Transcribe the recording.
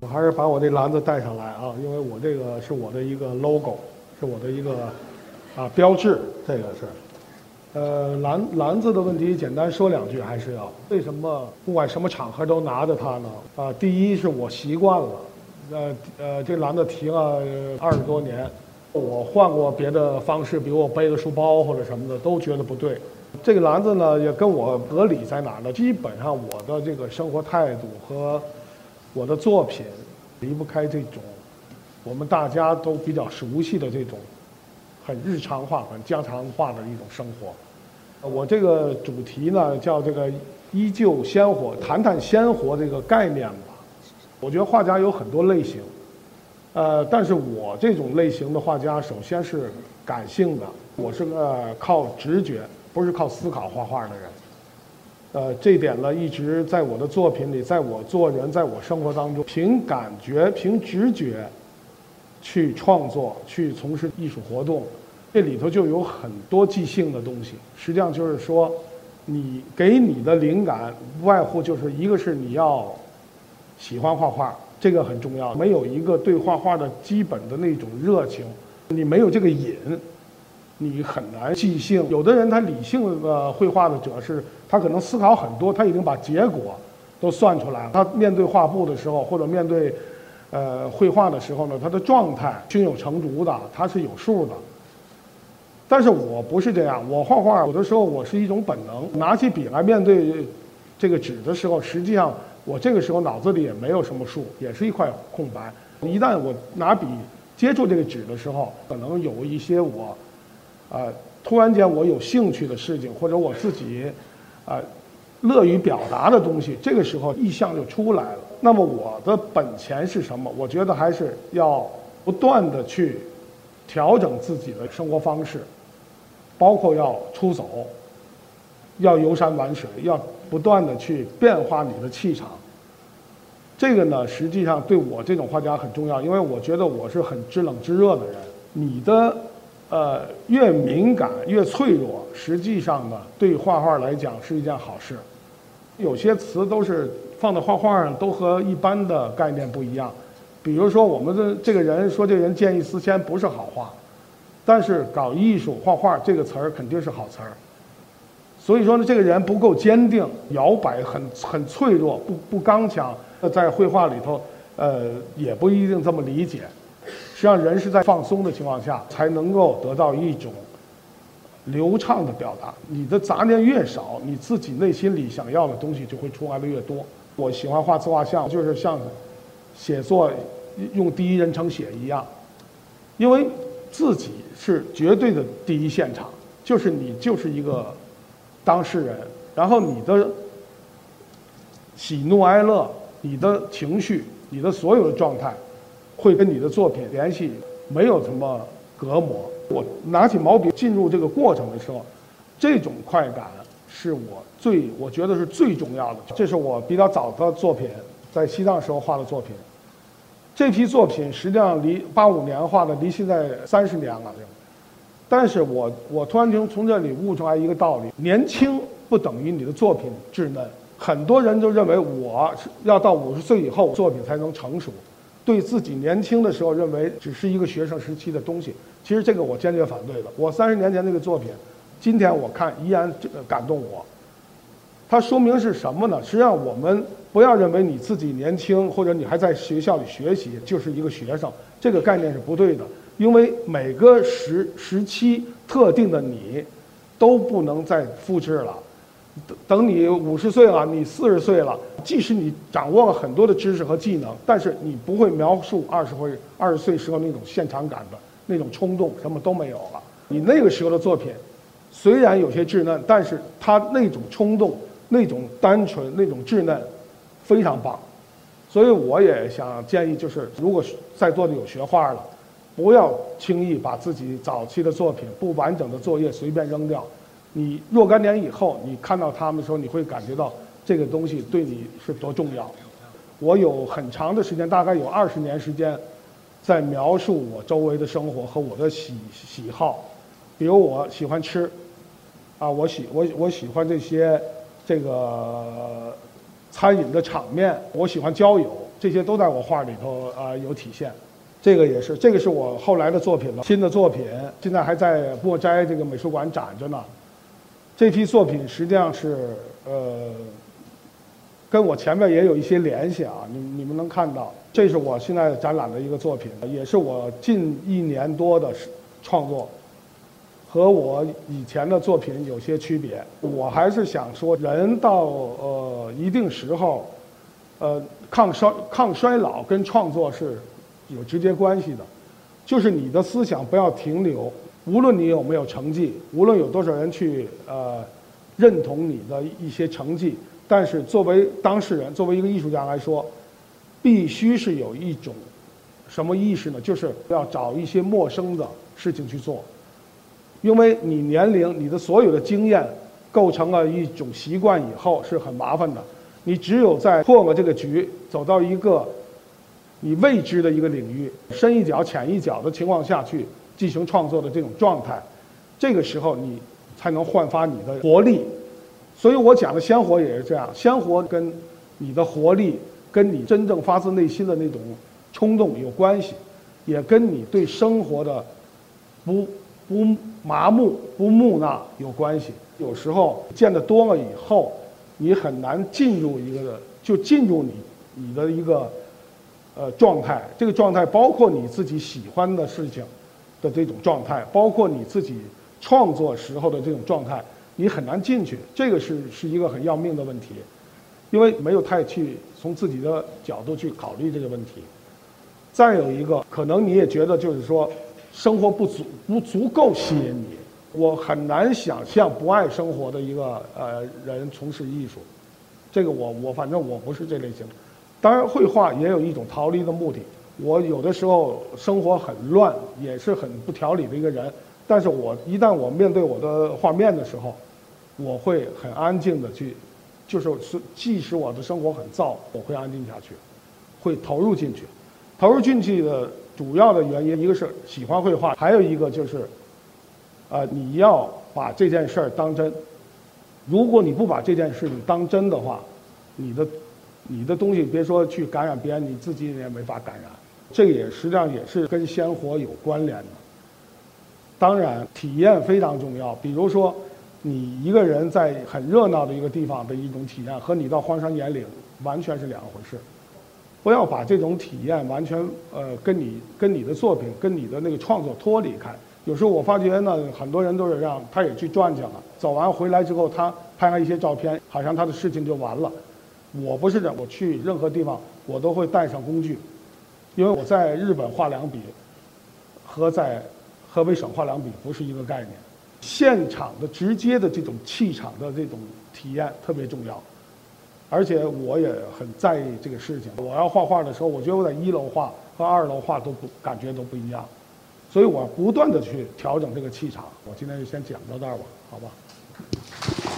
我还是把我这篮子带上来啊，因为我这个是我的一个 logo，是我的一个啊标志，这个是。呃，篮篮子的问题，简单说两句还是要。为什么不管什么场合都拿着它呢？啊，第一是我习惯了，呃呃，这篮子提了二十多年，我换过别的方式，比如我背个书包或者什么的，都觉得不对。这个篮子呢，也跟我合理在哪儿呢？基本上我的这个生活态度和我的作品离不开这种我们大家都比较熟悉的这种。很日常化、很家常化的一种生活。我这个主题呢，叫这个“依旧鲜活”，谈谈鲜活这个概念吧。我觉得画家有很多类型，呃，但是我这种类型的画家，首先是感性的，我是个靠直觉，不是靠思考画画的人。呃，这点呢，一直在我的作品里，在我做人，在我生活当中，凭感觉、凭直觉去创作、去从事艺术活动。这里头就有很多即兴的东西，实际上就是说，你给你的灵感，不外乎就是一个是你要喜欢画画，这个很重要。没有一个对画画的基本的那种热情，你没有这个瘾，你很难即兴。有的人他理性的绘画的者是，他可能思考很多，他已经把结果都算出来了。他面对画布的时候，或者面对呃绘画的时候呢，他的状态胸有成竹的，他是有数的。但是我不是这样，我画画有的时候我是一种本能，拿起笔来面对这个纸的时候，实际上我这个时候脑子里也没有什么数，也是一块空白。一旦我拿笔接触这个纸的时候，可能有一些我，呃，突然间我有兴趣的事情，或者我自己，呃，乐于表达的东西，这个时候意象就出来了。那么我的本钱是什么？我觉得还是要不断的去调整自己的生活方式。包括要出走，要游山玩水，要不断的去变化你的气场。这个呢，实际上对我这种画家很重要，因为我觉得我是很知冷知热的人。你的呃越敏感越脆弱，实际上呢，对画画来讲是一件好事。有些词都是放在画画上，都和一般的概念不一样。比如说，我们的这个人说这人见异思迁，不是好话。但是搞艺术画画这个词儿肯定是好词儿，所以说呢，这个人不够坚定，摇摆很很脆弱，不不刚强，在绘画里头，呃，也不一定这么理解。实际上，人是在放松的情况下，才能够得到一种流畅的表达。你的杂念越少，你自己内心里想要的东西就会出来的越多。我喜欢画自画像，就是像写作用第一人称写一样，因为。自己是绝对的第一现场，就是你就是一个当事人，然后你的喜怒哀乐、你的情绪、你的所有的状态，会跟你的作品联系，没有什么隔膜。我拿起毛笔进入这个过程的时候，这种快感是我最我觉得是最重要的。这是我比较早的作品，在西藏时候画的作品。这批作品实际上离八五年画的，离现在三十年了。但是我我突然间从这里悟出来一个道理：年轻不等于你的作品稚嫩。很多人都认为我要到五十岁以后作品才能成熟，对自己年轻的时候认为只是一个学生时期的东西。其实这个我坚决反对的。我三十年前那个作品，今天我看依然感动我。它说明是什么呢？实际上，我们不要认为你自己年轻，或者你还在学校里学习，就是一个学生。这个概念是不对的，因为每个时时期特定的你，都不能再复制了。等等，你五十岁了，你四十岁了，即使你掌握了很多的知识和技能，但是你不会描述二十岁二十岁时候那种现场感的那种冲动，什么都没有了。你那个时候的作品，虽然有些稚嫩，但是它那种冲动。那种单纯、那种稚嫩，非常棒，所以我也想建议，就是如果在座的有学画的，不要轻易把自己早期的作品、不完整的作业随便扔掉。你若干年以后，你看到他们的时候，你会感觉到这个东西对你是多重要。我有很长的时间，大概有二十年时间，在描述我周围的生活和我的喜喜好，比如我喜欢吃，啊，我喜我我喜欢这些。这个餐饮的场面，我喜欢交友，这些都在我画里头啊、有体现。这个也是，这个是我后来的作品了，新的作品，现在还在墨斋这个美术馆展着呢。这批作品实际上是呃，跟我前面也有一些联系啊，你你们能看到，这是我现在展览的一个作品，也是我近一年多的创作，和我以前的作品有些区别。我还是想说，人到呃一定时候，呃抗衰抗衰老跟创作是有直接关系的，就是你的思想不要停留。无论你有没有成绩，无论有多少人去呃认同你的一些成绩，但是作为当事人，作为一个艺术家来说，必须是有一种什么意识呢？就是要找一些陌生的事情去做，因为你年龄、你的所有的经验构成了一种习惯以后是很麻烦的。你只有在破了这个局，走到一个你未知的一个领域，深一脚浅一脚的情况下去。进行创作的这种状态，这个时候你才能焕发你的活力。所以我讲的鲜活也是这样，鲜活跟你的活力，跟你真正发自内心的那种冲动有关系，也跟你对生活的不不麻木、不木讷有关系。有时候见得多了以后，你很难进入一个就进入你你的一个呃状态。这个状态包括你自己喜欢的事情。的这种状态，包括你自己创作时候的这种状态，你很难进去。这个是是一个很要命的问题，因为没有太去从自己的角度去考虑这个问题。再有一个，可能你也觉得就是说，生活不足不足够吸引你。我很难想象不爱生活的一个呃人从事艺术。这个我我反正我不是这类型。当然，绘画也有一种逃离的目的。我有的时候生活很乱，也是很不条理的一个人。但是我一旦我面对我的画面的时候，我会很安静的去，就是即使我的生活很燥，我会安静下去，会投入进去。投入进去的主要的原因，一个是喜欢绘画，还有一个就是，啊，你要把这件事儿当真。如果你不把这件事情当真的话，你的你的东西别说去感染别人，你自己也没法感染。这个也实际上也是跟鲜活有关联的。当然，体验非常重要。比如说，你一个人在很热闹的一个地方的一种体验，和你到荒山野岭完全是两回事。不要把这种体验完全呃跟你跟你的作品跟你的那个创作脱离开。有时候我发觉呢，很多人都是这样，他也去转去了，走完回来之后，他拍了一些照片，好像他的事情就完了。我不是的，我去任何地方，我都会带上工具。因为我在日本画两笔，和在河北省画两笔不是一个概念。现场的直接的这种气场的这种体验特别重要，而且我也很在意这个事情。我要画画的时候，我觉得我在一楼画和二楼画都不感觉都不一样，所以我不断的去调整这个气场。我今天就先讲到这儿吧，好吧。